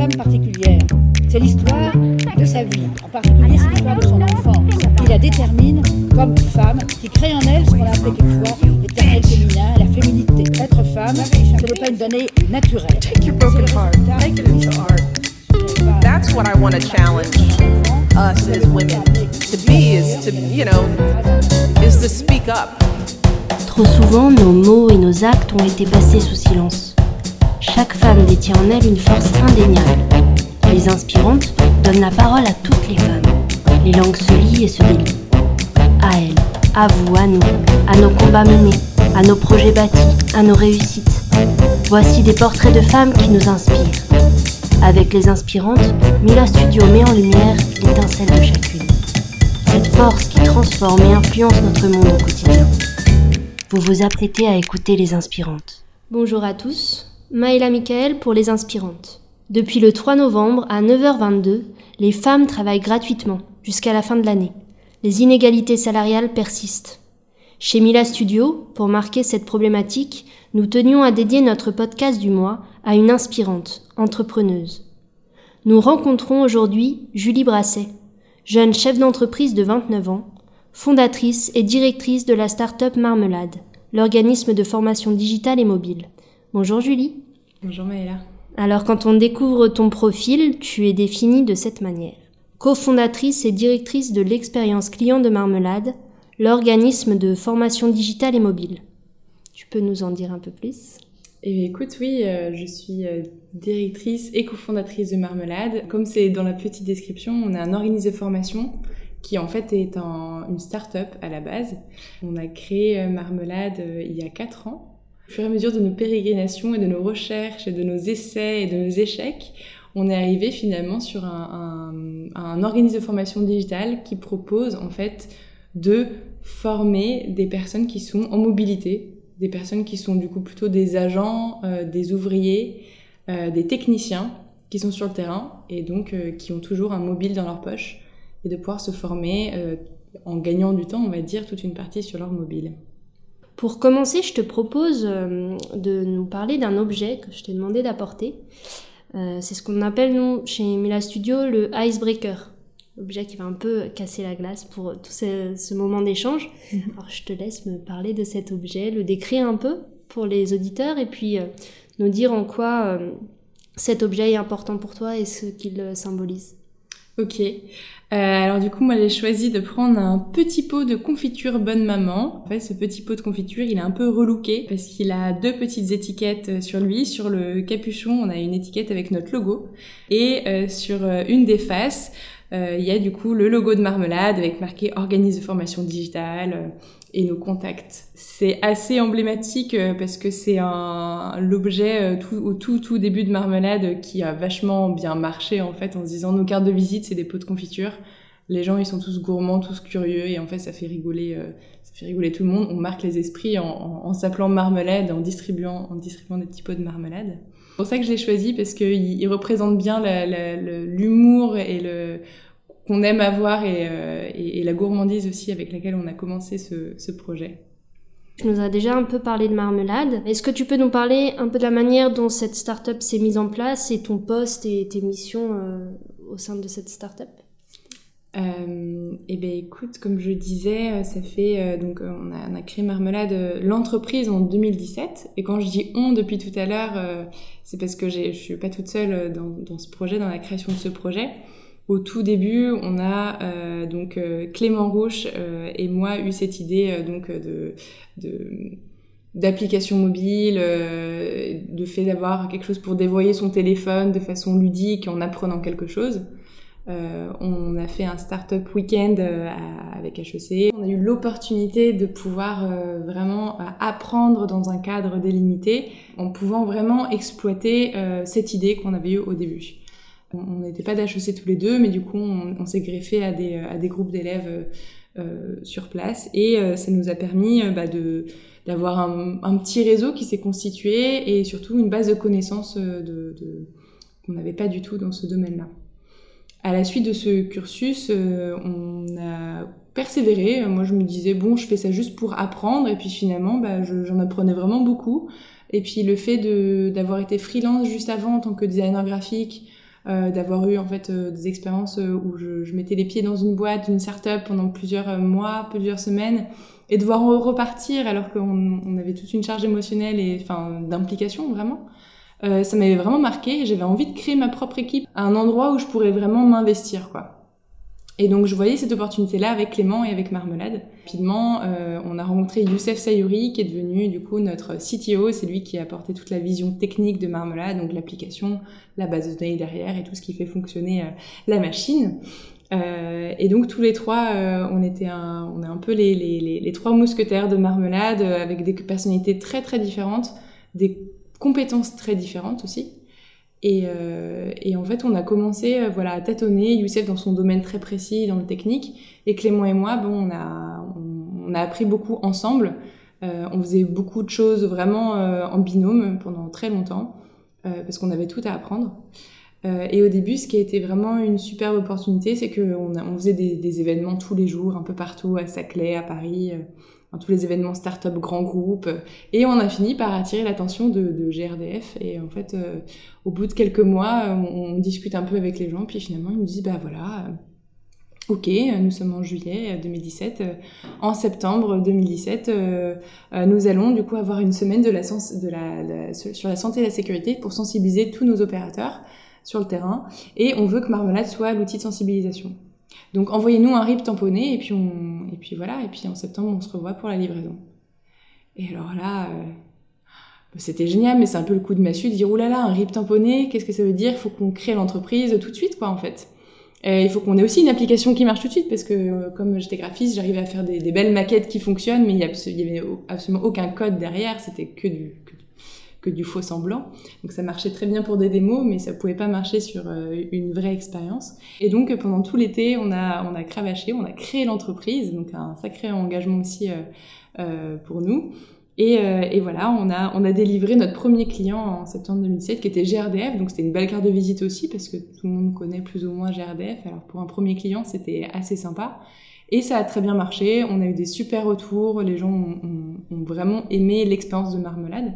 femme particulière. C'est l'histoire de sa vie, en particulier c'est l'histoire de son enfance, qui la détermine comme femme, qui crée en elle ce qu'on a appelé quelquefois l'éternel féminin, la féminité. Être femme, ce n'est pas une donnée naturelle. Take your broken heart, make it into art. That's what I want to challenge us as women to be is to, you know, is to speak up. Trop souvent, nos mots et nos actes ont été passés sous silence. Chaque femme détient en elle une force indéniable. Les inspirantes donnent la parole à toutes les femmes. Les langues se lient et se délient. À elles, à vous, à nous, à nos combats menés, à nos projets bâtis, à nos réussites. Voici des portraits de femmes qui nous inspirent. Avec les inspirantes, Mila Studio met en lumière l'étincelle de chacune. Cette force qui transforme et influence notre monde au quotidien. Vous vous apprêtez à écouter les inspirantes. Bonjour à tous, Maëla Michael pour les inspirantes. Depuis le 3 novembre à 9h22, les femmes travaillent gratuitement jusqu'à la fin de l'année. Les inégalités salariales persistent. Chez Mila Studio, pour marquer cette problématique, nous tenions à dédier notre podcast du mois à une inspirante, entrepreneuse. Nous rencontrons aujourd'hui Julie Brasset, jeune chef d'entreprise de 29 ans, fondatrice et directrice de la start-up Marmelade, l'organisme de formation digitale et mobile. Bonjour Julie. Bonjour Maëla. Alors quand on découvre ton profil, tu es définie de cette manière. Cofondatrice et directrice de l'expérience client de Marmelade, l'organisme de formation digitale et mobile. Tu peux nous en dire un peu plus? Eh écoute, oui, euh, je suis euh, directrice et cofondatrice de Marmelade. Comme c'est dans la petite description, on est un organisme de formation qui en fait est une start-up à la base. On a créé euh, Marmelade il y a 4 ans. Au fur et à mesure de nos pérégrinations et de nos recherches et de nos essais et de nos échecs, on est arrivé finalement sur un, organisme de formation digitale qui propose en fait de former des personnes qui sont en mobilité des personnes qui sont du coup plutôt des agents, euh, des ouvriers, euh, des techniciens qui sont sur le terrain et donc euh, qui ont toujours un mobile dans leur poche et de pouvoir se former en gagnant du temps, on va dire, toute une partie sur leur mobile. Pour commencer, je te propose de nous parler d'un objet que je t'ai demandé d'apporter. C'est ce qu'on appelle, nous, chez Mila Studio, le icebreaker objet qui va un peu casser la glace pour tout ce, moment d'échange. Mhm. Alors je te laisse me parler de cet objet, le décrire un peu pour les auditeurs et puis euh, nous dire en quoi euh, cet objet est important pour toi et ce qu'il symbolise. Ok. Euh, alors du coup, moi j'ai choisi de prendre un petit pot de confiture Bonne Maman. En fait, ce petit pot de confiture, il est un peu relooké parce qu'il a deux petites étiquettes sur lui. Sur le capuchon, on a une étiquette avec notre logo et sur une des faces, euh, il y a du coup le logo de Marmelade avec marqué organisme de formation digitale euh, et nos contacts. C'est assez emblématique euh, parce que c'est un l'objet tout, au tout tout début de Marmelade qui a vachement bien marché en fait en se disant nos cartes de visite c'est des pots de confiture. Les gens ils sont tous gourmands, tous curieux et en fait ça fait rigoler ça fait rigoler tout le monde. On marque les esprits en, en, s'appelant Marmelade, en distribuant en distribuant des petits pots de marmelade. C'est pour ça que je l'ai choisi parce qu'il il représente bien l'humour et le qu'on aime avoir euh, et, et, la gourmandise aussi avec laquelle on a commencé ce, ce projet. Tu nous as déjà un peu parlé de marmelade. Est-ce que tu peux nous parler un peu de la manière dont cette start-up s'est mise en place et ton poste et tes missions euh, au sein de cette start-up? Euh, eh bien, écoute, comme je disais, euh, ça fait donc on a, on a, créé Marmelade, l'entreprise en 2017. Et quand je dis on depuis tout à l'heure, c'est parce que je suis pas toute seule dans, dans, ce projet, dans la création de ce projet. Au tout début, on a euh, donc euh, Clément Rouche euh, et moi eu cette idée donc de, de d'application mobile, de fait d'avoir quelque chose pour dévoyer son téléphone de façon ludique en apprenant quelque chose. on a fait un startup week-end avec HEC. On a eu l'opportunité de pouvoir vraiment apprendre dans un cadre délimité en pouvant vraiment exploiter cette idée qu'on avait eue au début. On n'était pas d'HEC tous les deux, mais du coup, on, s'est greffé à des, à des groupes d'élèves euh, sur place et euh, ça nous a permis euh, bah, de d'avoir un, petit réseau qui s'est constitué et surtout une base de connaissances de, de qu'on n'avait pas du tout dans ce domaine-là. À la suite de ce cursus, on a persévéré. Moi, je me disais, bon, je fais ça juste pour apprendre. Et puis finalement, bah, j'en apprenais vraiment beaucoup. Et puis le fait d'avoir été freelance juste avant en tant que designer graphique, d'avoir eu en fait des expériences où je, je, mettais les pieds dans une boîte, une start-up pendant plusieurs mois, plusieurs semaines, et de voir repartir alors qu'on on avait toute une charge émotionnelle et enfin d'implication vraiment. Euh, ça m'avait vraiment marqué. J'avais envie de créer ma propre équipe à un endroit où je pourrais vraiment m'investir, quoi. Et donc je voyais cette opportunité-là avec Clément et avec Marmelade. Rapidement, euh, on a rencontré Youssef Sayuri qui est devenu du coup notre CTO. C'est lui qui a apporté toute la vision technique de Marmelade, donc l'application, la base de données derrière et tout ce qui fait fonctionner euh, la machine. Euh, et donc tous les trois, on était un, on est un peu les, trois mousquetaires de Marmelade avec des personnalités très très différentes, des compétences très différentes aussi. Et, euh, et, en fait, on a commencé euh, voilà, à tâtonner, Youssef dans son domaine très précis, dans le technique, et Clément et moi, bon, on, a, on, a appris beaucoup ensemble. Euh, on faisait beaucoup de choses vraiment euh, en binôme pendant très longtemps, euh, parce qu'on avait tout à apprendre. et au début, ce qui a été vraiment une superbe opportunité, c'est qu'on on faisait des, des, événements tous les jours, un peu partout, à Saclay, à Paris tous les événements start-up grands groupes. Et on a fini par attirer l'attention de, GRDF. Et en fait, euh, au bout de quelques mois, on, on, discute un peu avec les gens. Puis finalement, ils nous disent, bah voilà, euh, ok, nous sommes en juillet 2017. Euh, en septembre 2017, euh, nous allons du coup avoir une semaine de sur la santé et la sécurité pour sensibiliser tous nos opérateurs sur le terrain. Et on veut que Marmelade soit l'outil de sensibilisation. Donc envoyez-nous un RIP tamponné et puis voilà et puis en septembre on se revoit pour la livraison. Et alors là euh, c'était génial mais c'est un peu le coup de massue de dire oulala là un RIP tamponné qu'est-ce que ça veut dire? Il faut qu'on crée l'entreprise tout de suite quoi en fait. Et il faut qu'on ait aussi une application qui marche tout de suite parce que euh, comme j'étais graphiste j'arrivais à faire des, des, belles maquettes qui fonctionnent mais il y, avait absolument aucun code derrière c'était que du, que du faux semblant. Donc ça marchait très bien pour des démos, mais ça pouvait pas marcher sur euh, une vraie expérience. Et donc pendant tout l'été, on a on a cravaché, on a créé l'entreprise, donc un sacré engagement aussi euh, euh, pour nous. Et, euh, et, voilà, on a, on a délivré notre premier client en septembre 2007 qui était GRDF. Donc c'était une belle carte de visite aussi parce que tout le monde connaît plus ou moins GRDF. Alors pour un premier client, c'était assez sympa. Et ça a très bien marché. On a eu des super retours. Les gens ont vraiment aimé l'expérience de Marmelade.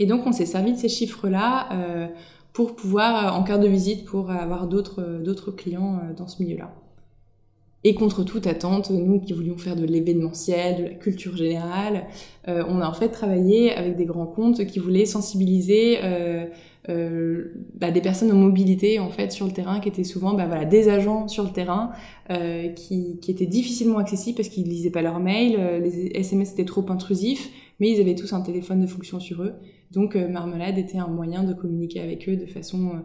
Et donc, on s'est servi de ces chiffres-là euh, pour pouvoir, euh, en carte de visite, pour avoir d'autres, euh, d'autres clients dans ce milieu-là. Et contre toute attente, nous qui voulions faire de l'événementiel, de la culture générale, euh, on a en fait travaillé avec des grands comptes qui voulaient sensibiliser euh, euh, bah, des personnes en mobilité en fait sur le terrain, qui étaient souvent bah, voilà, des agents sur le terrain, qui, qui, étaient difficilement accessibles parce qu'ils lisaient pas leurs mails, les SMS étaient trop intrusifs, mais ils avaient tous un téléphone de fonction sur eux. Donc Marmelade était un moyen de communiquer avec eux de façon,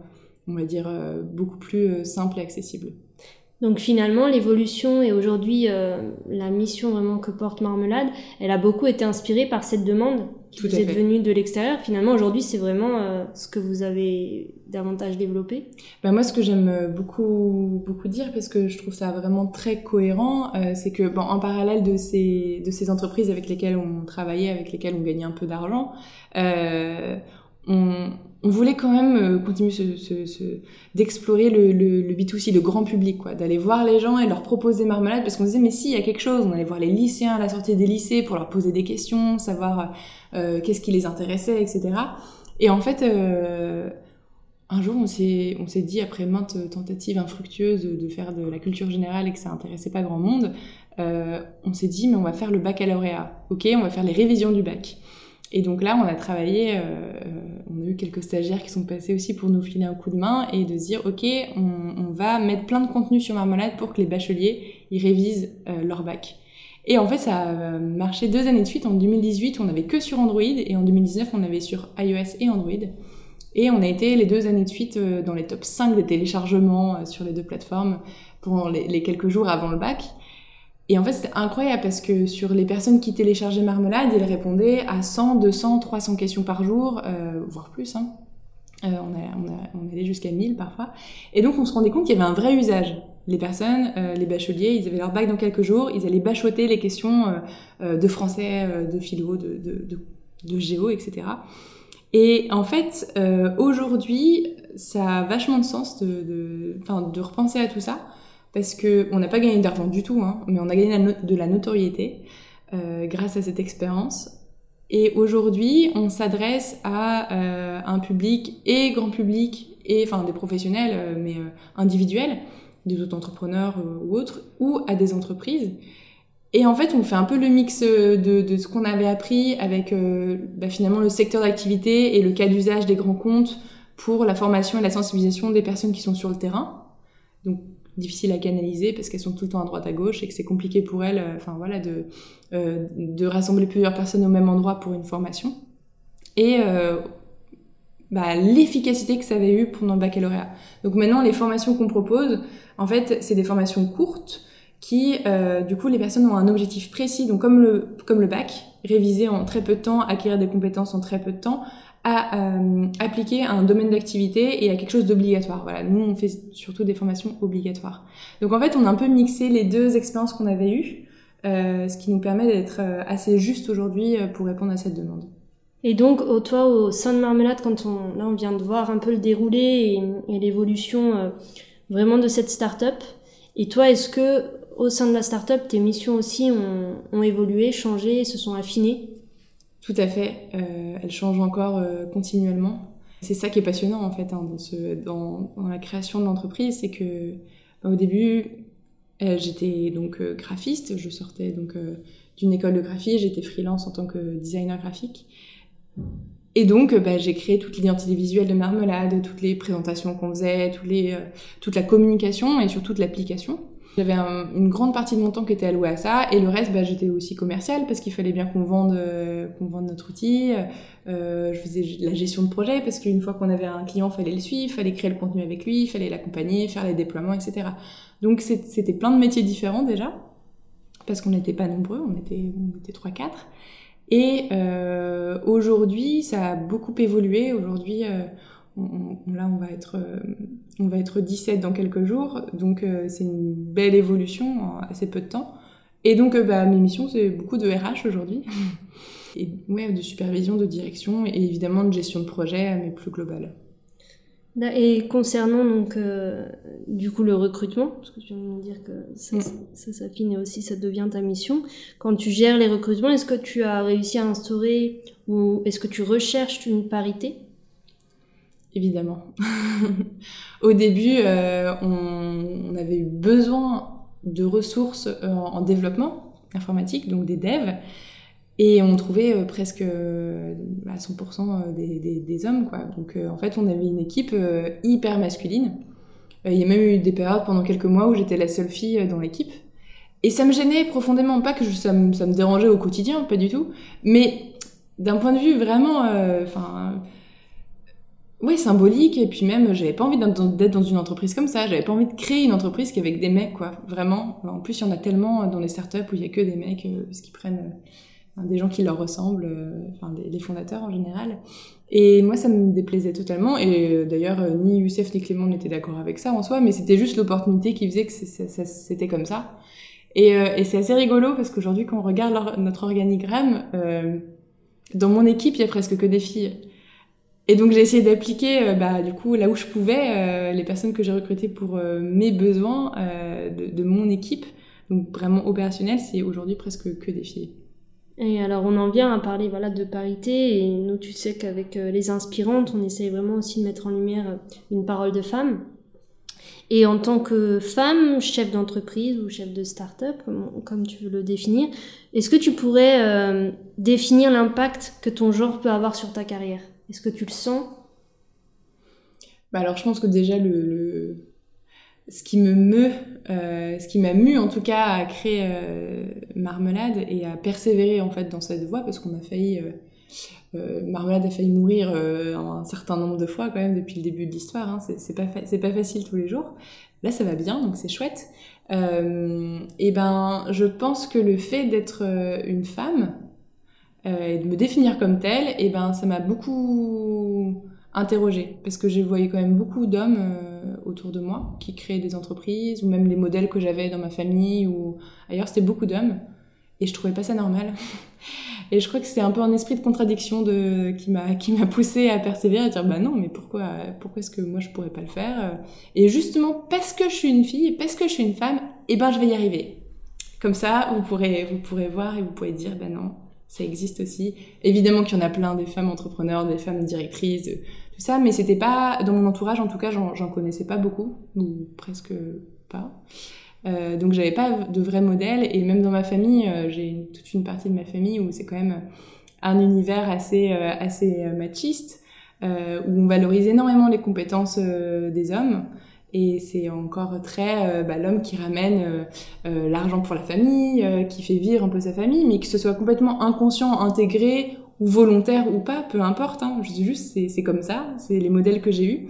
on va dire, beaucoup plus simple et accessible. Donc finalement, l'évolution et aujourd'hui euh, la mission vraiment que porte Marmelade, elle a beaucoup été inspirée par cette demande qui Tout vous est venue de l'extérieur. Finalement, aujourd'hui, c'est vraiment euh, ce que vous avez davantage développé. Ben moi, ce que j'aime beaucoup beaucoup dire, parce que je trouve ça vraiment très cohérent, euh, c'est que bon, en parallèle de ces de ces entreprises avec lesquelles on travaillait, avec lesquelles on gagnait un peu d'argent, euh, on, voulait quand même euh, continuer d'explorer le, le, le, B2C, le grand public, quoi, d'aller voir les gens et leur proposer marmelade, parce qu'on disait mais si, il y a quelque chose, on allait voir les lycéens à la sortie des lycées pour leur poser des questions, savoir euh, qu'est-ce qui les intéressait, etc. Et en fait, euh, un jour, on s'est, dit, après maintes tentatives infructueuses de faire de la culture générale et que ça intéressait pas grand monde, on s'est dit, mais on va faire le baccalauréat, ok, on va faire les révisions du bac. Et donc là, on a travaillé, euh, on a eu quelques stagiaires qui sont passés aussi pour nous filer un coup de main et de se dire, ok, on, va mettre plein de contenu sur Marmelade pour que les bacheliers ils révisent euh, leur bac. Et en fait, ça a marché deux années de suite. En 2018, on n'avait que sur Android et en 2019, on avait sur iOS et Android. Et on a été les deux années de suite euh, dans les top 5 des téléchargements euh, sur les deux plateformes pendant les quelques jours avant le bac. Et en fait, c'était incroyable parce que sur les personnes qui téléchargeaient Marmelade, ils répondaient à 100, 200, 300 questions par jour, euh, voire plus. Hein. Euh, on, allait jusqu'à 1000 parfois. Et donc, on se rendait compte qu'il y avait un vrai usage. Les personnes, euh, les bacheliers, ils avaient leur bac dans quelques jours, ils allaient bachoter les questions de français, de philo, de, géo, etc. Et en fait, aujourd'hui, ça a vachement de sens de repenser à tout ça parce que on n'a pas gagné d'argent du tout, hein, mais on a gagné de la notoriété euh, grâce à cette expérience. Et aujourd'hui, on s'adresse à euh, un public et grand public et enfin des professionnels, mais individuels, des auto-entrepreneurs ou autres, ou à des entreprises. Et en fait, on fait un peu le mix de, de ce qu'on avait appris avec bah, finalement le secteur d'activité et le cas d'usage des grands comptes pour la formation et la sensibilisation des personnes qui sont sur le terrain. Donc difficile à canaliser parce qu'elles sont tout le temps à droite à gauche et que c'est compliqué pour elles euh, enfin voilà de euh, de rassembler plusieurs personnes au même endroit pour une formation et euh, bah, l'efficacité que ça avait eu pendant le baccalauréat. Donc maintenant, les formations qu'on propose, en fait, c'est des formations courtes qui, du coup, les personnes ont un objectif précis. Donc comme le, comme le bac, réviser en très peu de temps, acquérir des compétences en très peu de temps, à euh, appliquer à un domaine d'activité et à quelque chose d'obligatoire. Voilà, nous on fait surtout des formations obligatoires. Donc en fait, on a un peu mixé les deux expériences qu'on avait eues, euh, ce qui nous permet d'être euh, assez juste aujourd'hui pour répondre à cette demande. Et donc, toi, au sein de Marmelade, quand on, là, on vient de voir un peu le déroulé et, et l'évolution vraiment de cette start-up. Et toi, est-ce que au sein de la start-up, tes missions aussi ont, ont évolué, changé, se sont affinées? Tout à fait. Euh, elle change encore euh, continuellement. C'est ça qui est passionnant en fait hein, dans, la création de l'entreprise, c'est que bah, au début, euh, j'étais donc graphiste. Je sortais donc d'une école de graphie. J'étais freelance en tant que designer graphique. Et donc, bah, j'ai créé toute l'identité visuelle de Marmelade, toutes les présentations qu'on faisait, tous les, toute la communication et surtout l'application. J'avais une grande partie de mon temps qui était allouée à ça, et le reste, bah, j'étais aussi commerciale parce qu'il fallait bien qu'on vende, euh, qu'on vende notre outil. Euh, je faisais la gestion de projet parce qu'une fois qu'on avait un client, fallait le suivre, fallait créer le contenu avec lui, fallait l'accompagner, faire les déploiements, etc. Donc c'était plein de métiers différents déjà parce qu'on n'était pas nombreux, on était, on était 3-4. Et euh, aujourd'hui, ça a beaucoup évolué. Aujourd'hui, euh, là, on va être, euh, on va être 17 dans quelques jours, donc euh, c'est une belle évolution en assez peu de temps. Et donc, euh, bah, mes missions, c'est beaucoup de RH aujourd'hui, et ouais, de supervision, de direction, et évidemment de gestion de projet, mais plus globale. Et concernant donc du coup le recrutement, parce que tu viens de me dire que ça, mm. ça s'affine et aussi ça devient ta mission. Quand tu gères les recrutements, est-ce que tu as réussi à instaurer ou est-ce que tu recherches une parité? Évidemment. Au début, euh, on, avait eu besoin de ressources euh, en, développement informatique, donc des devs, et on trouvait euh, presque à 100% des, hommes. Quoi. Donc en fait, on avait une équipe hyper masculine. Il y a même eu des périodes pendant quelques mois où j'étais la seule fille dans l'équipe. Et ça me gênait profondément, pas que ça, me, ça, me, dérangeait au quotidien, pas du tout, mais d'un point de vue vraiment, enfin, oui, symbolique. Et puis même, j'avais pas envie d'être dans une entreprise comme ça. J'avais pas envie de créer une entreprise qui avec des mecs, quoi. Vraiment. En plus, il y en a tellement dans les startups où il y a que des mecs, euh, parce qu'ils prennent euh, des gens qui leur ressemblent, euh, enfin fondateurs en général. Et moi, ça me déplaisait totalement. Et d'ailleurs, ni Youssef ni Clément n'étaient d'accord avec ça en soi, mais c'était juste l'opportunité qui faisait que c'était comme ça. Et, et c'est assez rigolo parce qu'aujourd'hui, quand on regarde notre organigramme, dans mon équipe, il y a presque que des filles. Et donc j'ai essayé d'appliquer, euh, bah, du coup, là où je pouvais, euh, les personnes que j'ai recrutées pour euh, mes besoins de, mon équipe. Donc vraiment opérationnel, c'est aujourd'hui presque que des filles. Et alors on en vient à parler voilà de parité et nous tu sais qu'avec les inspirantes on essaye vraiment aussi de mettre en lumière une parole de femme. Et en tant que femme, chef d'entreprise ou chef de start-up, comme, tu veux le définir, est-ce que tu pourrais définir l'impact que ton genre peut avoir sur ta carrière? Est-ce que tu le sens? Bah Alors, je pense que déjà, le, ce qui me meut, euh, ce qui m'a mu en tout cas à créer euh, Marmelade et à persévérer en fait dans cette voie, parce qu'on a failli. Euh, Marmelade a failli mourir un certain nombre de fois quand même depuis le début de l'histoire. Hein. C'est pas, pas facile tous les jours. Là, ça va bien, donc c'est chouette. et ben, je pense que le fait d'être une femme, et de me définir comme telle, et ben ça m'a beaucoup interrogée. Parce que j'ai voyé quand même beaucoup d'hommes euh, autour de moi qui créaient des entreprises ou même les modèles que j'avais dans ma famille ou ailleurs c'était beaucoup d'hommes. Et je trouvais pas ça normal. Et je crois que c'est un peu un esprit de contradiction de qui m'a qui m'a poussé à persévérer à dire bah non mais pourquoi pourquoi est-ce que moi je pourrais pas le faire? Et justement parce que je suis une fille parce que je suis une femme et ben je vais y arriver. Comme ça vous pourrez vous pourrez voir et vous pourrez dire bah non ça existe aussi. Évidemment qu'il y en a plein des femmes entrepreneurs, des femmes directrices, de, tout ça, mais c'était pas dans mon entourage, en tout cas, j'en connaissais pas beaucoup, ou presque pas. Euh, donc j'avais pas de vrai modèle et même dans ma famille, euh, j'ai toute une partie de ma famille où c'est quand même un univers assez euh, assez machiste où on valorise énormément les compétences des hommes et c'est encore très bah, l'homme qui ramène l'argent pour la famille, qui fait vivre un peu sa famille, mais que ce soit complètement inconscient, intégré ou volontaire ou pas, peu importe. Hein, je dis juste c'est comme ça, c'est les modèles que j'ai eus.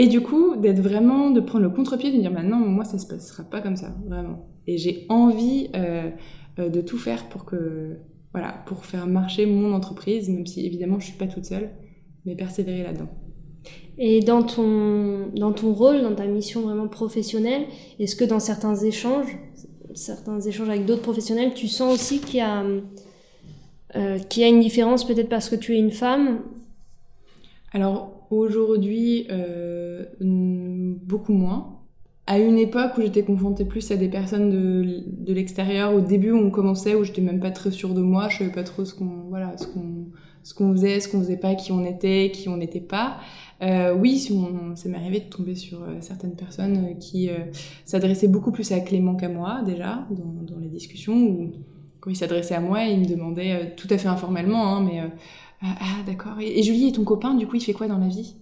Et du coup, d'être vraiment, de prendre le contre-pied, de dire maintenant, moi, ça se passera pas comme ça, vraiment. Et j'ai envie euh, euh, de tout faire pour que, voilà, pour faire marcher mon entreprise, même si évidemment, je suis pas toute seule, mais persévérer là-dedans. Et dans ton, dans ton rôle, dans ta mission vraiment professionnelle, est-ce que dans certains échanges, certains échanges avec d'autres professionnels, tu sens aussi qu'il y a, euh, qu'il y a une différence peut-être parce que tu es une femme? Alors, Aujourd'hui, euh, beaucoup moins. À une époque où j'étais confrontée plus à des personnes de, de l'extérieur, au début où on commençait, où j'étais même pas très sûre de moi, je savais pas trop ce qu'on voilà, ce qu'on ce qu'on faisait, ce qu'on faisait pas, qui on était, qui on n'était pas. Euh, oui, si on, ça m'est arrivé de tomber sur euh, certaines personnes euh, qui euh, s'adressaient beaucoup plus à Clément qu'à moi déjà dans, les discussions où quand ils s'adressaient à moi, ils me demandaient tout à fait informellement, hein, mais ah, ah, d'accord. Et, Julie et ton copain, du coup, il fait quoi dans la vie?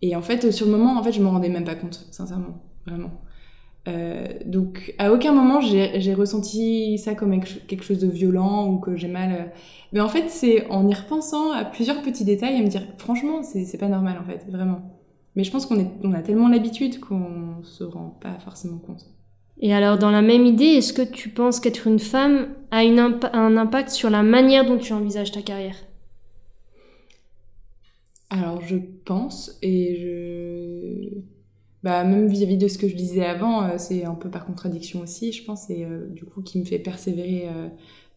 Et en fait, sur le moment, en fait, je me rendais même pas compte, sincèrement, vraiment. Euh, donc, à aucun moment, j'ai ressenti ça comme quelque chose de violent ou que j'ai mal. Euh. Mais en fait, c'est en y repensant à plusieurs petits détails à me dire, franchement, c'est pas normal, en fait, vraiment. Mais je pense qu'on on a tellement l'habitude qu'on se rend pas forcément compte. Et alors, dans la même idée, est-ce que tu penses qu'être une femme a une un impact sur la manière dont tu envisages ta carrière? Alors je pense et je bah même vis-à-vis de ce que je disais avant, euh, c'est un peu par contradiction aussi, je pense, et euh, du coup qui me fait persévérer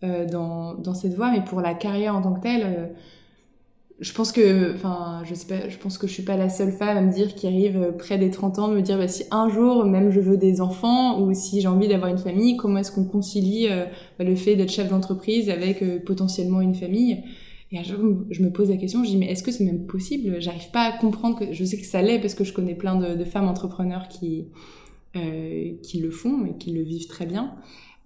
euh, dans, dans cette voie. Mais pour la carrière en tant que telle, je pense que, enfin, je sais pas, je pense que je suis pas la seule femme à me dire qui arrive près des 30 ans, me dire bah, si un jour même je veux des enfants ou si j'ai envie d'avoir une famille, comment est-ce qu'on concilie le fait d'être chef d'entreprise avec potentiellement une famille? Et chaque fois, je me pose la question, je dis, mais est-ce que c'est même possible? J'arrive pas à comprendre que, je sais que ça l'est parce que je connais plein de, femmes entrepreneurs qui, euh, qui le font et qui le vivent très bien.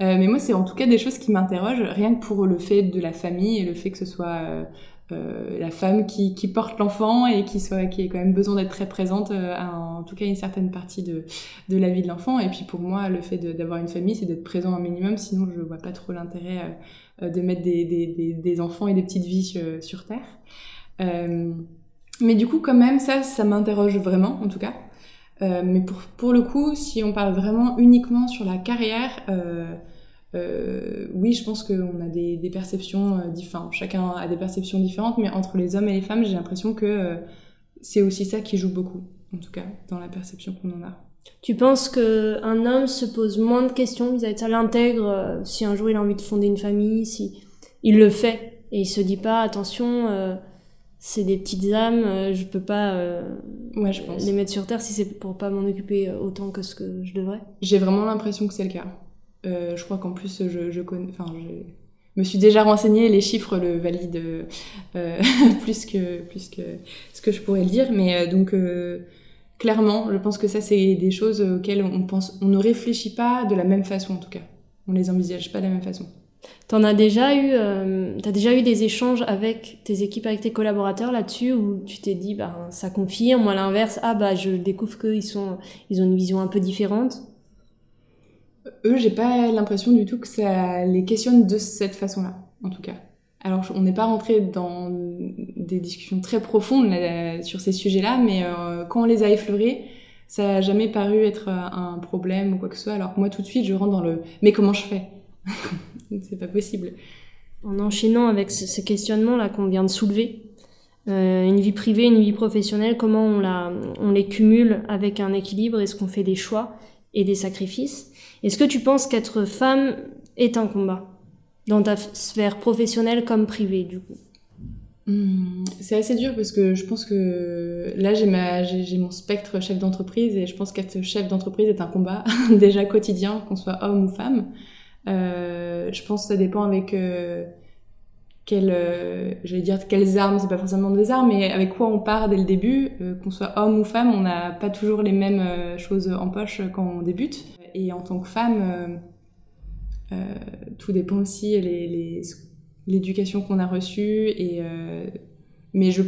Euh, mais moi, c'est en tout cas des choses qui m'interrogent, rien que pour le fait de la famille et le fait que ce soit euh la femme qui, porte l'enfant et qui soit qui ait quand même besoin d'être très présente euh, à en tout cas une certaine partie de, de la vie de l'enfant. Et puis pour moi, le fait d'avoir une famille, c'est d'être présent un minimum, sinon je vois pas trop l'intérêt euh, de mettre des, des, enfants et des petites vies euh, sur, Terre. Euh, mais du coup, quand même, ça, ça m'interroge vraiment, en tout cas. mais pour, pour le coup, si on parle vraiment uniquement sur la carrière, euh, oui, je pense qu'on a des, des perceptions différentes. Chacun a des perceptions différentes, mais entre les hommes et les femmes, j'ai l'impression que c'est aussi ça qui joue beaucoup, en tout cas, dans la perception qu'on en a. Tu penses qu'un homme se pose moins de questions vis-à-vis de ça, l'intègre euh, si un jour il a envie de fonder une famille, si il le fait et il se dit pas attention, euh, c'est des petites âmes, euh, je peux pas ouais, je pense. les mettre sur terre si c'est pour pas m'en occuper autant que ce que je devrais? J'ai vraiment l'impression que c'est le cas. Je crois qu'en plus je, me suis déjà renseignée, les chiffres le valident plus que plus que ce que je pourrais le dire, mais donc Clairement, je pense que ça, c'est des choses auxquelles on ne réfléchit pas de la même façon en tout cas. On les envisage pas de la même façon. T'en as déjà eu, euh, déjà eu des échanges avec tes équipes, avec tes collaborateurs là-dessus où tu t'es dit, bah ça confirme, moi l'inverse, ah bah je découvre qu'ils ils ont une vision un peu différente? Eux, j'ai pas l'impression du tout que ça les questionne de cette façon-là, en tout cas. Alors, on n'est pas rentré dans des discussions très profondes sur ces sujets-là, mais euh, quand on les a effleurés, ça n'a jamais paru être euh, un problème ou quoi que ce soit. Alors que moi, tout de suite, je rentre dans le « mais comment je fais ?» C'est pas possible. En enchaînant avec ce, questionnement-là qu'on vient de soulever, euh, une vie privée, une vie professionnelle, comment on, la, on les cumule avec un équilibre? Est-ce qu'on fait des choix? Et des sacrifices Est-ce que tu penses qu'être femme est un combat dans ta sphère professionnelle comme privée, du coup? Hmm, C'est assez dur parce que je pense que là, j'ai, mon spectre chef d'entreprise et je pense qu'être chef d'entreprise est un combat déjà quotidien, qu'on soit homme ou femme. Euh, je pense que ça dépend avec... Euh, quelles, euh, j'allais dire quelles armes, c'est pas forcément des armes, mais avec quoi on part dès le début, euh, qu'on soit homme ou femme, on n'a pas toujours les mêmes euh, choses en poche quand on débute. Et en tant que femme, tout dépend aussi les, l'éducation qu'on a reçue et mais je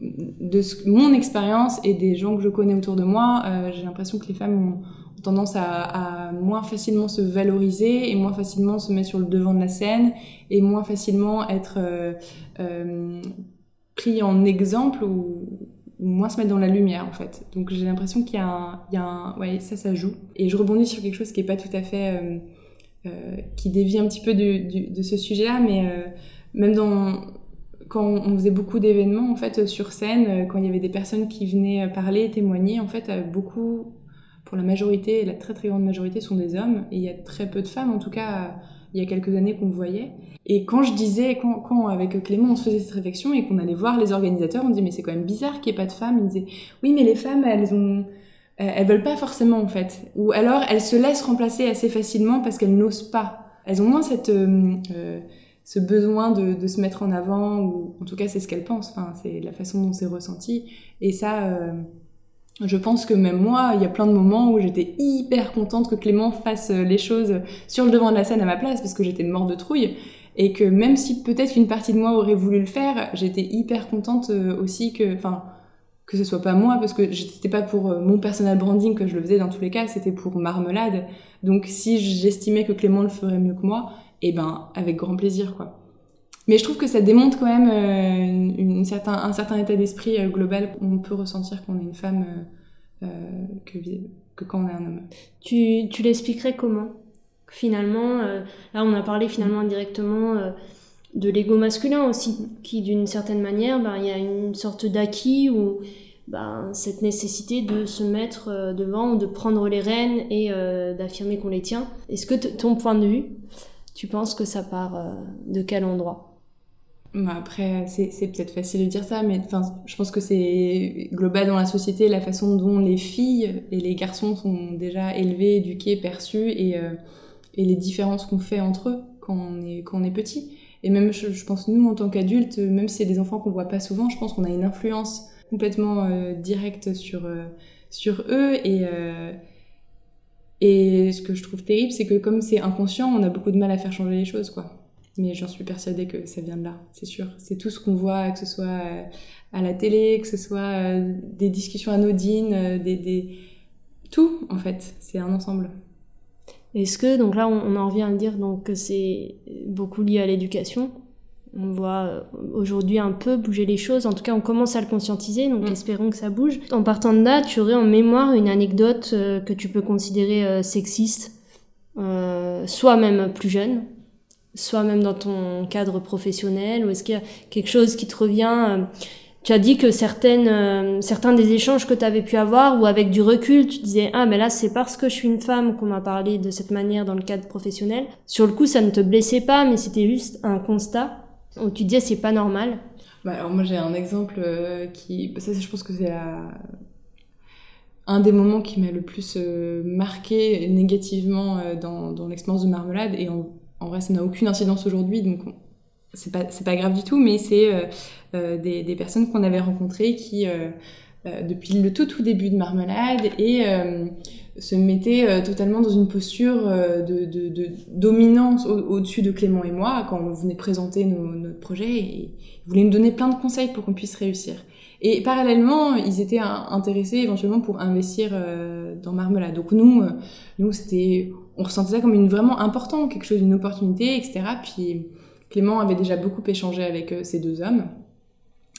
de mon expérience et des gens que je connais autour de moi, j'ai l'impression que les femmes ont tendance à, moins facilement se valoriser et moins facilement se mettre sur le devant de la scène et moins facilement être euh, euh, pris en exemple ou, moins se mettre dans la lumière en fait. Donc j'ai l'impression qu'il y a un, il ça, ça joue. Et je rebondis sur quelque chose qui est pas tout à fait, euh, qui dévie un petit peu de ce sujet-là, mais même quand on faisait beaucoup d'événements en fait sur scène, quand il y avait des personnes qui venaient parler, témoigner, en fait, beaucoup pour la majorité, la très très grande majorité sont des hommes, et il y a très peu de femmes, en tout cas il y a quelques années qu'on voyait. Et quand je disais, quand, avec Clément on se faisait cette réflexion et qu'on allait voir les organisateurs, on disait mais c'est quand même bizarre qu'il n'y ait pas de femmes. Ils disaient oui mais les femmes elles ont, elles veulent pas forcément en fait, ou alors elles se laissent remplacer assez facilement parce qu'elles n'osent pas. Elles ont moins cette euh, euh, ce besoin de, de, se mettre en avant, ou en tout cas c'est ce qu'elles pensent. Enfin c'est la façon dont c'est ressenti. Et ça. Euh, je pense que même moi, il y a plein de moments où j'étais hyper contente que Clément fasse euh, les choses sur le devant de la scène à ma place parce que j'étais mort de trouille. Et que même si peut-être qu'une partie de moi aurait voulu le faire, j'étais hyper contente euh, aussi que, enfin, que ce soit pas moi parce que c'était pas pour euh, mon personal branding que je le faisais dans tous les cas, c'était pour Marmelade. Donc si j'estimais que Clément le ferait mieux que moi, eh ben avec grand plaisir quoi. Mais je trouve que ça démontre quand même euh, un certain état d'esprit euh, global. On peut ressentir qu'on est une femme euh, que, quand on est un homme. Tu, l'expliquerais comment? Finalement, là on a parlé finalement directement de l'ego masculin aussi, qui d'une certaine manière, ben, il y a une sorte d'acquis ou ben, cette nécessité de se mettre devant ou de prendre les rênes et d'affirmer qu'on les tient. Est-ce que ton point de vue, tu penses que ça part de quel endroit? Bah, après, c'est peut-être facile de dire ça, mais je pense que c'est global dans la société, la façon dont les filles et les garçons sont déjà élevés, éduqués, perçus, et, euh, et les différences qu'on fait entre eux quand on est, quand on est petit. Et même, je, pense, nous, en tant qu'adultes, même si c'est des enfants qu'on voit pas souvent, je pense qu'on a une influence complètement euh, directe sur, euh, sur eux. Et, et ce que je trouve terrible, c'est que comme c'est inconscient, on a beaucoup de mal à faire changer les choses, quoi. Mais j'en suis persuadée que ça vient de là, c'est sûr. C'est tout ce qu'on voit, que ce soit euh, à la télé, que ce soit euh, des discussions anodines, euh, des, des... tout en fait, c'est un ensemble. Est-ce que, donc là on, en revient à dire donc, que c'est beaucoup lié à l'éducation, on voit aujourd'hui un peu bouger les choses, en tout cas on commence à le conscientiser, donc mm. espérons que ça bouge. En partant de là, tu aurais en mémoire une anecdote que tu peux considérer sexiste, soit même plus jeune, soit même dans ton cadre professionnel, ou est-ce qu'il y a quelque chose qui te revient euh, Tu as dit que certaines, euh, certains des échanges que tu avais pu avoir, ou avec du recul, tu disais ah mais là c'est parce que je suis une femme qu'on m'a parlé de cette manière dans le cadre professionnel. Sur le coup, ça ne te blessait pas, mais c'était juste un constat où tu disais c'est pas normal. Bah alors moi j'ai un exemple euh, qui, ça je pense que c'est un des moments qui m'a le plus marqué négativement dans, l'expérience de Marmelade et en vrai, ça n'a aucune incidence aujourd'hui, donc c'est pas, grave du tout, mais c'est euh, euh, des, personnes qu'on avait rencontrées qui, euh, depuis le tout tout début de Marmelade, et se mettaient totalement dans une posture de dominance au-dessus de Clément et moi quand on venait présenter notre projet, et ils voulaient nous donner plein de conseils pour qu'on puisse réussir. Et parallèlement, ils étaient intéressés éventuellement pour investir dans Marmelade. Donc nous, nous c'était on ressentait ça comme une vraiment important, quelque chose, une opportunité, etc. Puis Clément avait déjà beaucoup échangé avec euh, ces deux hommes.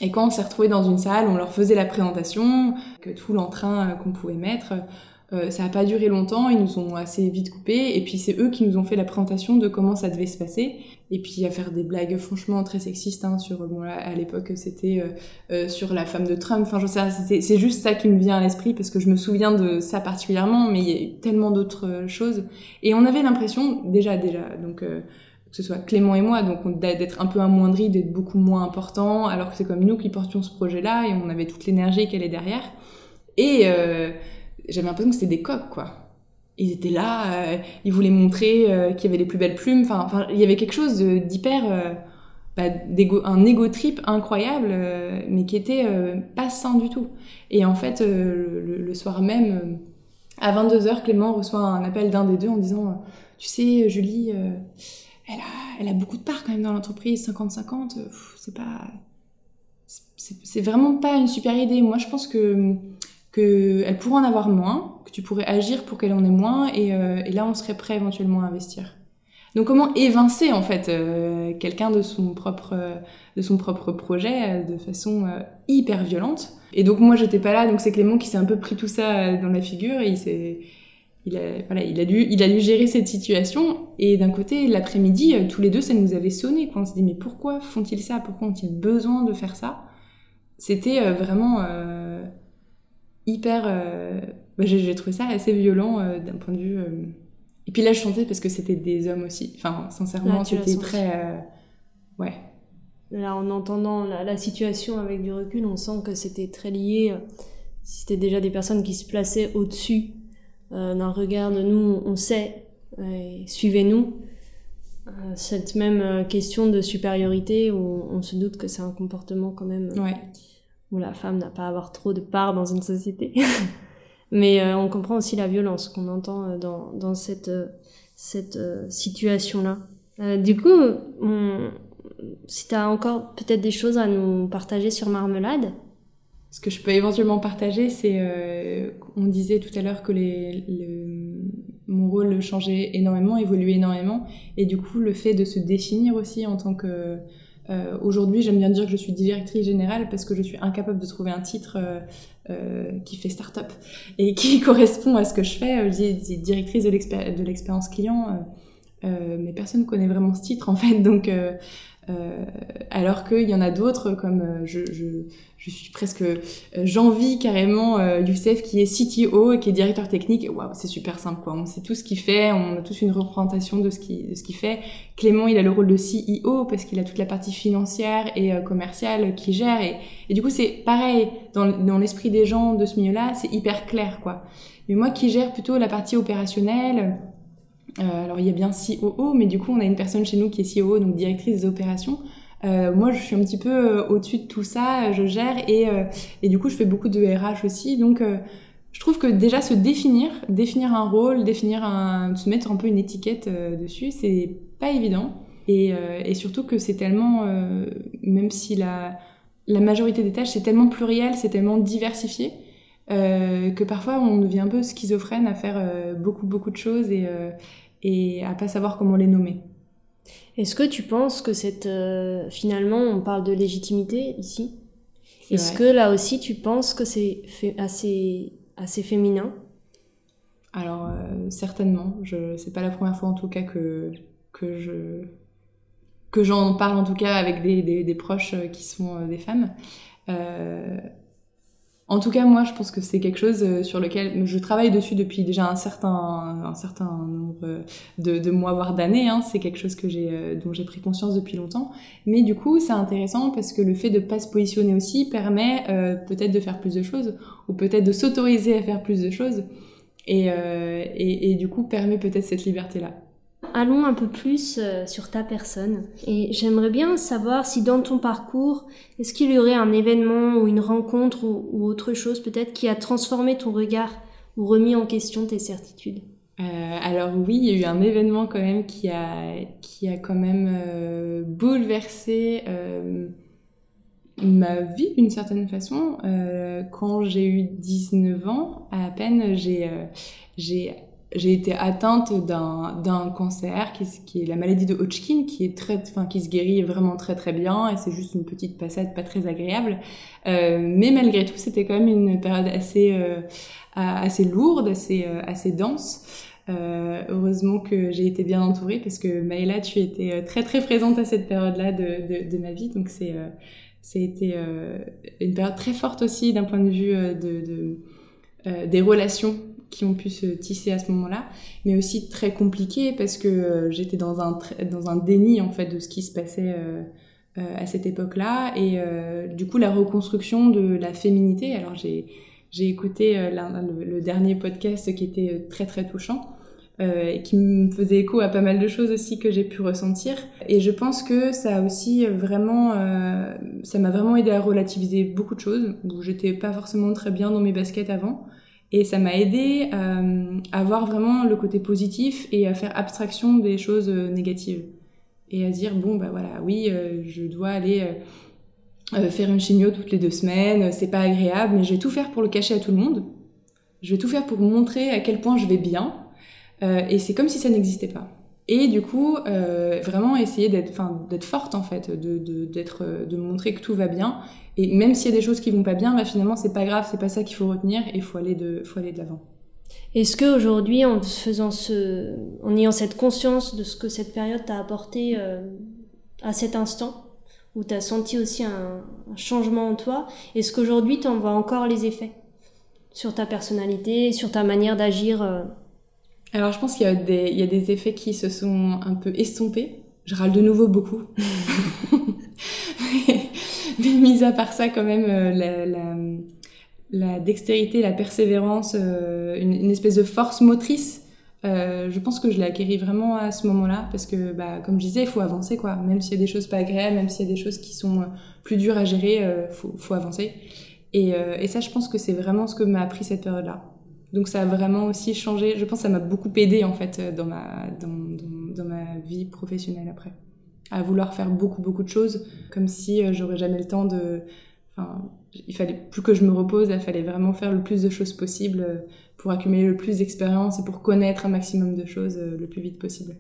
Et quand on s'est retrouvés dans une salle, on leur faisait la présentation, que tout l'entrain euh, qu'on pouvait mettre, ça n'a pas duré longtemps, ils nous ont assez vite coupé, et puis c'est eux qui nous ont fait la présentation de comment ça devait se passer, et puis à faire des blagues franchement très sexistes hein, sur, bon là, à l'époque c'était euh, euh, sur la femme de Trump, enfin je sais, c'est juste ça qui me vient à l'esprit, parce que je me souviens de ça particulièrement, mais il y a eu tellement d'autres choses, et on avait l'impression, déjà, déjà, donc que ce soit Clément et moi, donc d'être un peu amoindri, d'être beaucoup moins important, alors que c'est comme nous qui portions ce projet-là, et on avait toute l'énergie qu'elle est derrière, et j'avais l'impression que c'était des coqs, quoi. Ils étaient là, euh, ils voulaient montrer euh, qu'il y avait les plus belles plumes. Enfin, il y avait quelque chose d'hyper. Euh, bah, un ego trip incroyable, mais qui était pas sain du tout. Et en fait, le, soir même, à 22h, Clément reçoit un appel d'un des deux en disant Tu sais, Julie, elle, a, elle a beaucoup de parts quand même dans l'entreprise, 50-50, c'est pas c'est vraiment pas une super idée. Moi, je pense que qu'elle pourrait en avoir moins, que tu pourrais agir pour qu'elle en ait moins, et, euh, et, là, on serait prêt éventuellement à investir. Donc, comment évincer en fait euh, quelqu'un de son propre de son propre projet euh, de façon hyper violente? Et donc, moi, j'étais pas là, donc c'est Clément qui s'est un peu pris tout ça dans la figure, et il s'est il a, voilà, il a dû, il a dû gérer cette situation. Et d'un côté, l'après-midi, tous les deux, ça nous avait sonné. Quoi. On s'est dit, mais pourquoi font-ils ça? Pourquoi ont-ils besoin de faire ça? C'était euh, vraiment euh, hyper. Euh, bah, j'ai trouvé ça assez violent d'un point de vue. Et puis là, je chantais parce que c'était des hommes aussi. Enfin, sincèrement, c'était très. Ouais. Là, en entendant la, situation avec du recul, on sent que c'était très lié. C'était déjà des personnes qui se plaçaient au-dessus d'un regard de nous, on sait, suivez-nous. cette même question de supériorité où on se doute que c'est un comportement quand même ouais où la femme n'a pas à avoir trop de part dans une société. Mais euh, on comprend aussi la violence qu'on entend euh, dans, dans cette, euh, cette situation-là. du coup, si tu as encore peut-être des choses à nous partager sur Marmelade Ce que je peux éventuellement partager, c'est, on disait tout à l'heure que les, mon rôle changeait énormément, évoluait énormément, et du coup, le fait de se définir aussi en tant que euh, aujourd'hui, j'aime bien dire que je suis directrice générale parce que je suis incapable de trouver un titre euh, euh, qui fait start-up et qui correspond à ce que je fais. Je dis directrice de l'expérience client, mais personne ne connaît vraiment ce titre en fait. Donc, euh, alors qu'il y en a d'autres comme euh, je, je, je, suis presque euh, j'envie carrément Youssef qui est CTO et qui est directeur technique. Waouh c'est super simple quoi. On sait tout ce qu'il fait on a tous une représentation de ce qu'il ce qu'il fait. Clément il a le rôle de CEO parce qu'il a toute la partie financière et commerciale qui gère. Et, et du coup c'est pareil dans, dans l'esprit des gens de ce milieu là c'est hyper clair quoi. Mais moi qui gère plutôt la partie opérationnelle euh, alors il y a bien COO, mais du coup on a une personne chez nous qui est COO, donc directrice des opérations. Euh, moi, je suis un petit peu euh, au-dessus de tout ça, je gère et, et du coup, je fais beaucoup de RH aussi. Donc, je trouve que déjà se définir, définir un rôle, définir un, se mettre un peu une étiquette dessus, c'est pas évident. Et, et surtout que c'est tellement, même si la, la majorité des tâches, c'est tellement pluriel, c'est tellement diversifié, que parfois on devient un peu schizophrène à faire beaucoup, beaucoup de choses et et à pas savoir comment les nommer. Est-ce que tu penses que cette euh, finalement on parle de légitimité ici? Est-ce que là aussi tu penses que c'est assez assez féminin? Alors euh, certainement, je c'est pas la première fois en tout cas que que je que j'en parle en tout cas avec des, des, des proches euh, qui sont des femmes. Euh, en tout cas, moi, je pense que c'est quelque chose euh, sur lequel je travaille dessus depuis déjà un certain, nombre de, mois, voire d'années. Hein. C'est quelque chose euh, dont j'ai pris conscience depuis longtemps. Mais du coup, c'est intéressant parce que le fait de pas se positionner aussi permet euh, peut-être de faire plus de choses ou peut-être de s'autoriser à faire plus de choses. Et du coup, permet peut-être cette liberté-là allons un peu plus euh, sur ta personne. Et j'aimerais bien savoir si dans ton parcours, est-ce qu'il y aurait un événement ou une rencontre ou, autre chose peut-être qui a transformé ton regard ou remis en question tes certitudes? Euh, alors oui, il y a eu un événement quand même qui a, qui a quand même euh, bouleversé ma vie d'une certaine façon. quand j'ai eu 19 ans, à peine, j'ai j'ai été atteinte d'un cancer qui, est la maladie de Hodgkin qui se guérit vraiment très très bien et c'est juste une petite passade pas très agréable. Euh, mais malgré tout c'était quand même une période assez euh, assez lourde assez euh, assez dense. Heureusement que j'ai été bien entourée parce que Maëla tu étais très très présente à cette période là de, de, ma vie. Donc c'est été une période très forte aussi d'un point de vue de des relations qui ont pu se tisser à ce moment-là, mais aussi très compliqué parce que euh, j'étais dans un, dans un déni en fait de ce qui se passait euh, euh, à cette époque-là et du coup la reconstruction de la féminité. Alors j'ai j'ai écouté le, dernier podcast qui était très très touchant et qui me faisait écho à pas mal de choses aussi que j'ai pu ressentir. Et je pense que ça a aussi vraiment, ça m'a vraiment aidé à relativiser beaucoup de choses où j'étais pas forcément très bien dans mes baskets avant. Et ça m'a aidé à voir vraiment le côté positif et à faire abstraction des choses négatives et à dire bon bah voilà oui je dois aller euh, faire une chigno toutes les deux semaines, c'est pas agréable, mais je vais tout faire pour le cacher à tout le monde. Je vais tout faire pour montrer à quel point je vais bien. Euh, et c'est comme si ça n'existait pas. Et du coup, euh, vraiment essayer d'être, d'être forte en fait, de, d'être, de montrer que tout va bien. Et même s'il y a des choses qui vont pas bien, bah, finalement c'est pas grave, c'est pas ça qu'il faut retenir, et faut aller de, faut aller de l'avant. Est-ce que aujourd'hui, en faisant ce, en ayant cette conscience de ce que cette période t'a apporté à cet instant, où tu as senti aussi un, changement en toi Est-ce qu'aujourd'hui, tu en vois encore les effets sur ta personnalité, sur ta manière d'agir euh? Alors, je pense qu'il y, a des, il y a des effets qui se sont un peu estompés. Je râle de nouveau beaucoup. mais, mis à part ça, quand même, euh, la, la, la dextérité, la persévérance, euh, une, une, espèce de force motrice euh, je pense que je l'ai acquéri vraiment à ce moment-là parce que, bah, comme je disais, il faut avancer quoi. Même s'il y a des choses pas agréables, même s'il y a des choses qui sont plus dures à gérer, euh, faut, faut avancer. Et, euh, et, ça, je pense que c'est vraiment ce que m'a appris cette période-là. Donc ça a vraiment aussi changé. Je pense que ça m'a beaucoup aidé en fait dans ma dans, dans, ma vie professionnelle après, à vouloir faire beaucoup beaucoup de choses, comme si j'aurais jamais le temps de. Enfin, il fallait plus que je me repose, il fallait vraiment faire le plus de choses possible pour accumuler le plus d'expérience et pour connaître un maximum de choses euh, le plus vite possible.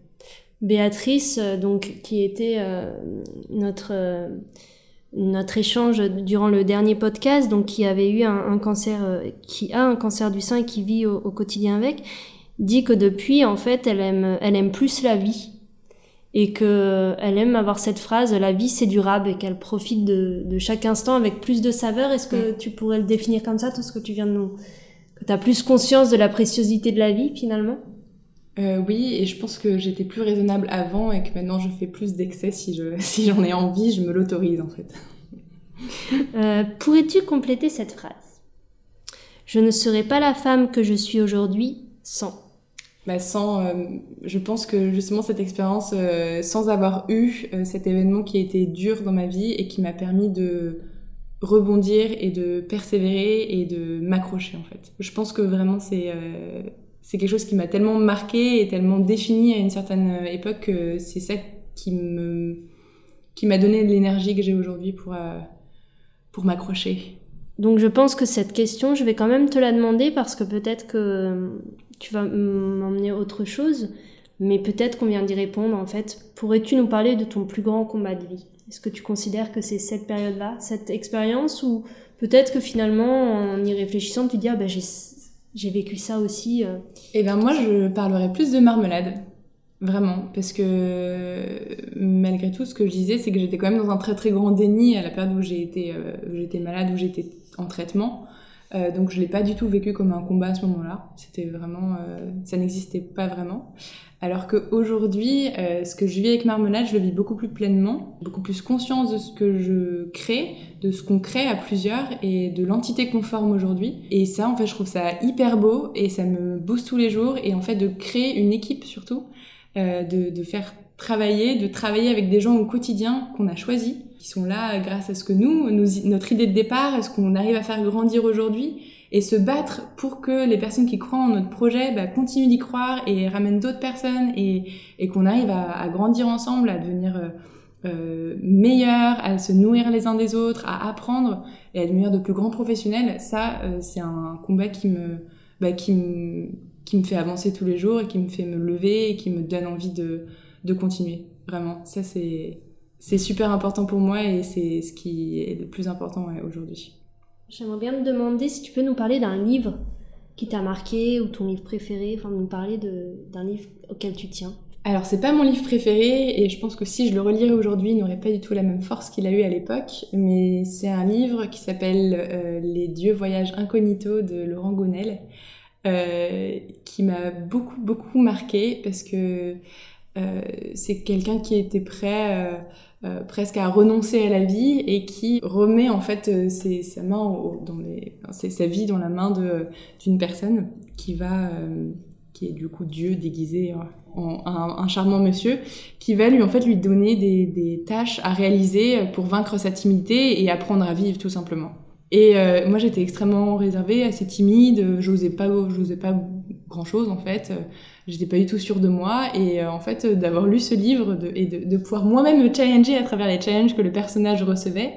Béatrice, euh, donc, qui était euh, notre, notre échange durant le dernier podcast, donc qui avait eu un, cancer, qui a un cancer du sein et qui vit au, quotidien avec, dit que depuis, en fait, elle aime, elle aime plus la vie. Et que elle aime avoir cette phrase la vie c'est durable et qu'elle profite de, de, chaque instant avec plus de saveur. Est-ce que tu pourrais le définir comme ça, tout ce que tu viens de nous, tu as plus conscience de la préciosité de la vie finalement? Euh, oui, et je pense que j'étais plus raisonnable avant et que maintenant je fais plus d'excès si je si j'en ai envie, je me l'autorise en fait. Euh, pourrais-tu compléter cette phrase? Je ne serais pas la femme que je suis aujourd'hui sans. Bah sans, euh, je pense que justement cette expérience, sans avoir eu cet événement qui a été dur dans ma vie et qui m'a permis de rebondir et de persévérer et de m'accrocher en fait. Je pense que vraiment c'est c'est quelque chose qui m'a tellement marqué et tellement défini à une certaine euh, époque que c'est ça qui me qui m'a donné l'énergie que j'ai aujourd'hui pour euh, pour m'accrocher. Donc je pense que cette question, je vais quand même te la demander parce que peut-être que tu vas m'emmener autre chose, mais peut-être qu'on vient d'y répondre en fait. Pourrais-tu nous parler de ton plus grand combat de vie? Est-ce que tu considères que c'est cette période-là, cette expérience, ou peut-être que finalement, en y réfléchissant, tu dis ben j'ai vécu ça aussi. Euh. Eh bien moi, je parlerais plus de marmelade. Vraiment, parce que malgré tout, ce que je disais, c'est que j'étais quand même dans un très très grand déni à la période où j'ai euh, j'étais malade, où j'étais en traitement. Euh, donc je l'ai pas du tout vécu comme un combat à ce moment-là. C'était vraiment, ça n'existait pas vraiment. Alors qu'aujourd'hui, euh, ce que je vis avec Marmelade, je le vis beaucoup plus pleinement, beaucoup plus conscience de ce que je crée, de ce qu'on crée à plusieurs et de l'entité qu'on forme aujourd'hui. Et ça, en fait, je trouve ça hyper beau et ça me booste tous les jours. Et en fait, de créer une équipe surtout, euh, de, de faire travailler, de travailler avec des gens au quotidien qu'on a choisis, qui sont là grâce à ce que nous, notre idée de départ, ce qu'on arrive à faire grandir aujourd'hui et se battre pour que les personnes qui croient en notre projet bah, continuent d'y croire et ramènent d'autres personnes et, et qu'on arrive à, à, grandir ensemble, à devenir euh, euh, meilleurs, à se nourrir les uns des autres, à apprendre et à devenir de plus grands professionnels, ça, euh, c'est un combat qui me, bah, qui, me, qui me fait avancer tous les jours et qui me fait me lever et qui me donne envie de, de continuer. Vraiment, ça c'est c'est super important pour moi et c'est ce qui est le plus important aujourd'hui. J'aimerais bien te demander si tu peux nous parler d'un livre qui t'a marqué ou ton livre préféré, enfin nous parler d'un livre auquel tu tiens. Alors c'est pas mon livre préféré et je pense que si je le relirais aujourd'hui, il n'aurait pas du tout la même force qu'il a eu à l'époque, mais c'est un livre qui s'appelle euh, Les dieux voyages incognito de Laurent Gounel, euh, qui m'a beaucoup beaucoup marqué parce que euh, c'est quelqu'un qui était prêt euh, presque à renoncer à la vie et qui remet en fait euh, ses, sa main dans les, sa vie dans la main d'une personne qui va euh, qui est du coup Dieu déguisé en, un, charmant monsieur, qui va lui en fait lui donner des, des, tâches à réaliser pour vaincre sa timidité et apprendre à vivre tout simplement. Et euh, moi j'étais extrêmement réservée, assez timide, j'osais pas, j'osais pas grand chose en fait, j'étais pas du tout sûre de moi et en fait d'avoir lu ce livre et de, pouvoir moi-même me challenger à travers les challenges que le personnage recevait,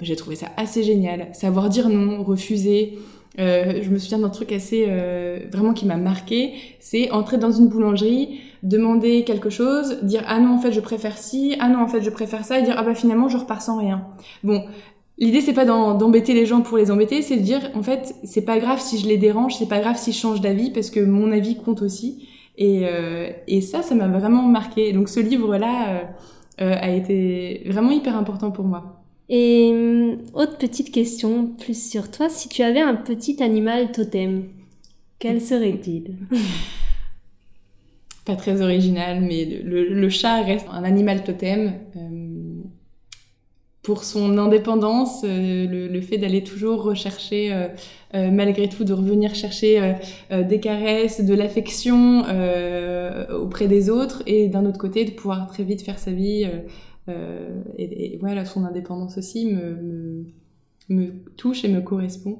j'ai trouvé ça assez génial. Savoir dire non, refuser. Euh, je me souviens d'un truc assez euh, vraiment qui m'a marqué, c'est entrer dans une boulangerie, demander quelque chose, dire ah non en fait je préfère ci, ah non en fait je préfère ça, et dire ah bah finalement je repars sans rien. Bon, l'idée c'est pas d'embêter les gens pour les embêter, c'est de dire en fait c'est pas grave si je les dérange, c'est pas grave si je change d'avis parce que mon avis compte aussi. Et, euh, et ça, ça m'a vraiment marqué. Donc ce livre là a été vraiment hyper important pour moi. Et hum, autre petite question, plus sur toi, si tu avais un petit animal totem, quel serait-il? Pas très original, mais le, chat reste un animal totem. Euh, pour son indépendance, euh, le, fait d'aller toujours rechercher, euh, malgré tout, de revenir chercher des caresses, de l'affection auprès des autres, et d'un autre côté, de pouvoir très vite faire sa vie euh, et, voilà, son indépendance aussi me, touche et me correspond.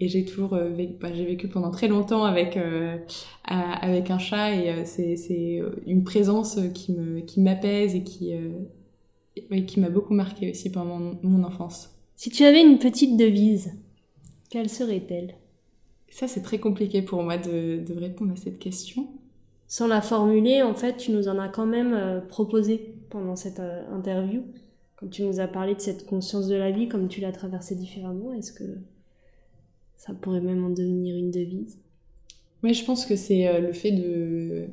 Et j'ai toujours euh, vécu, bah, j'ai vécu pendant très longtemps avec, euh, avec un chat et c'est une présence qui me qui m'apaise et qui, qui m'a beaucoup marqué aussi pendant mon, mon enfance. Si tu avais une petite devise, quelle serait-elle? Ça, c'est très compliqué pour moi de, de, répondre à cette question. Sans la formuler, en fait, tu nous en as quand même proposé pendant cette euh, interview, quand tu nous as parlé de cette conscience de la vie, comme tu l'as traversée différemment, est-ce que ça pourrait même en devenir une devise? Oui, je pense que c'est euh, le fait de,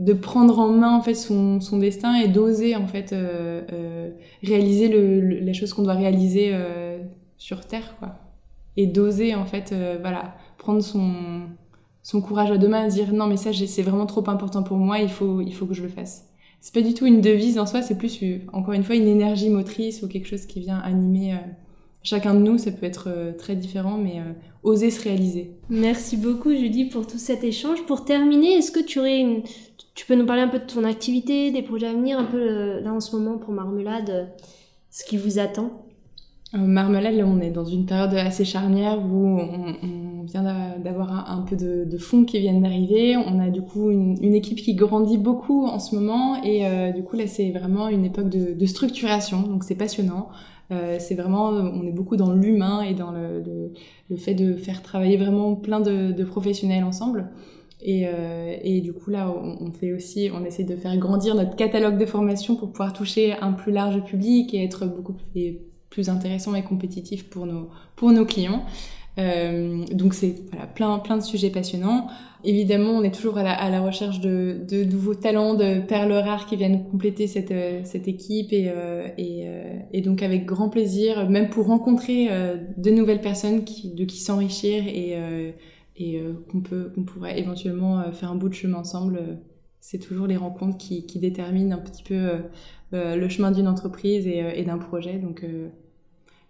de prendre en main en fait son, son destin et d'oser en fait euh, réaliser le, les choses qu'on doit réaliser sur Terre, quoi. Et d'oser en fait, voilà, prendre son, son courage à deux mains dire non mais ça c'est vraiment trop important pour moi, il faut, il faut que je le fasse c'est pas du tout une devise en soi, c'est plus, euh, encore une fois, une énergie motrice ou quelque chose qui vient animer euh, chacun de nous. Ça peut être euh, très différent, mais oser se réaliser. Merci beaucoup, Judy, pour tout cet échange. Pour terminer, est-ce que tu aurais une... Tu peux nous parler un peu de ton activité, des projets à venir, un peu là en ce moment pour Marmelade, ce qui vous attend? Euh, Marmelade, là, on est dans une période assez charnière où on, vient d'avoir un, peu de, fonds qui viennent d'arriver. On a du coup une, équipe qui grandit beaucoup en ce moment et euh, du coup là c'est vraiment une époque de, structuration, donc c'est passionnant. Euh, c'est vraiment, on est beaucoup dans l'humain et dans le, fait de faire travailler vraiment plein de, professionnels ensemble. Et, et, du coup là, on, fait aussi, on essaie de faire grandir notre catalogue de formation pour pouvoir toucher un plus large public et être beaucoup plus intéressant et compétitif pour nos, pour nos clients. Euh, donc c'est voilà, plein, plein de sujets passionnants. Évidemment, on est toujours à la, à la recherche de, de, nouveaux talents, de perles rares qui viennent compléter cette, euh, cette équipe et, euh, et, euh, et, donc avec grand plaisir, même pour rencontrer euh, de nouvelles personnes qui, de qui s'enrichir et, et qu'on peut pourrait éventuellement faire un bout de chemin ensemble. c'est toujours les rencontres qui, déterminent un petit peu euh, le chemin d'une entreprise et, euh, d'un projet. Donc, euh,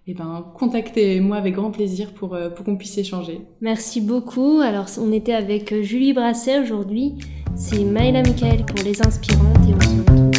eh ben, contactez-moi avec grand plaisir pour, pour qu'on puisse échanger. Merci beaucoup. Alors, on était avec Julie Brasset aujourd'hui. C'est Maëla Michael pour Les Inspirantes et on se retrouve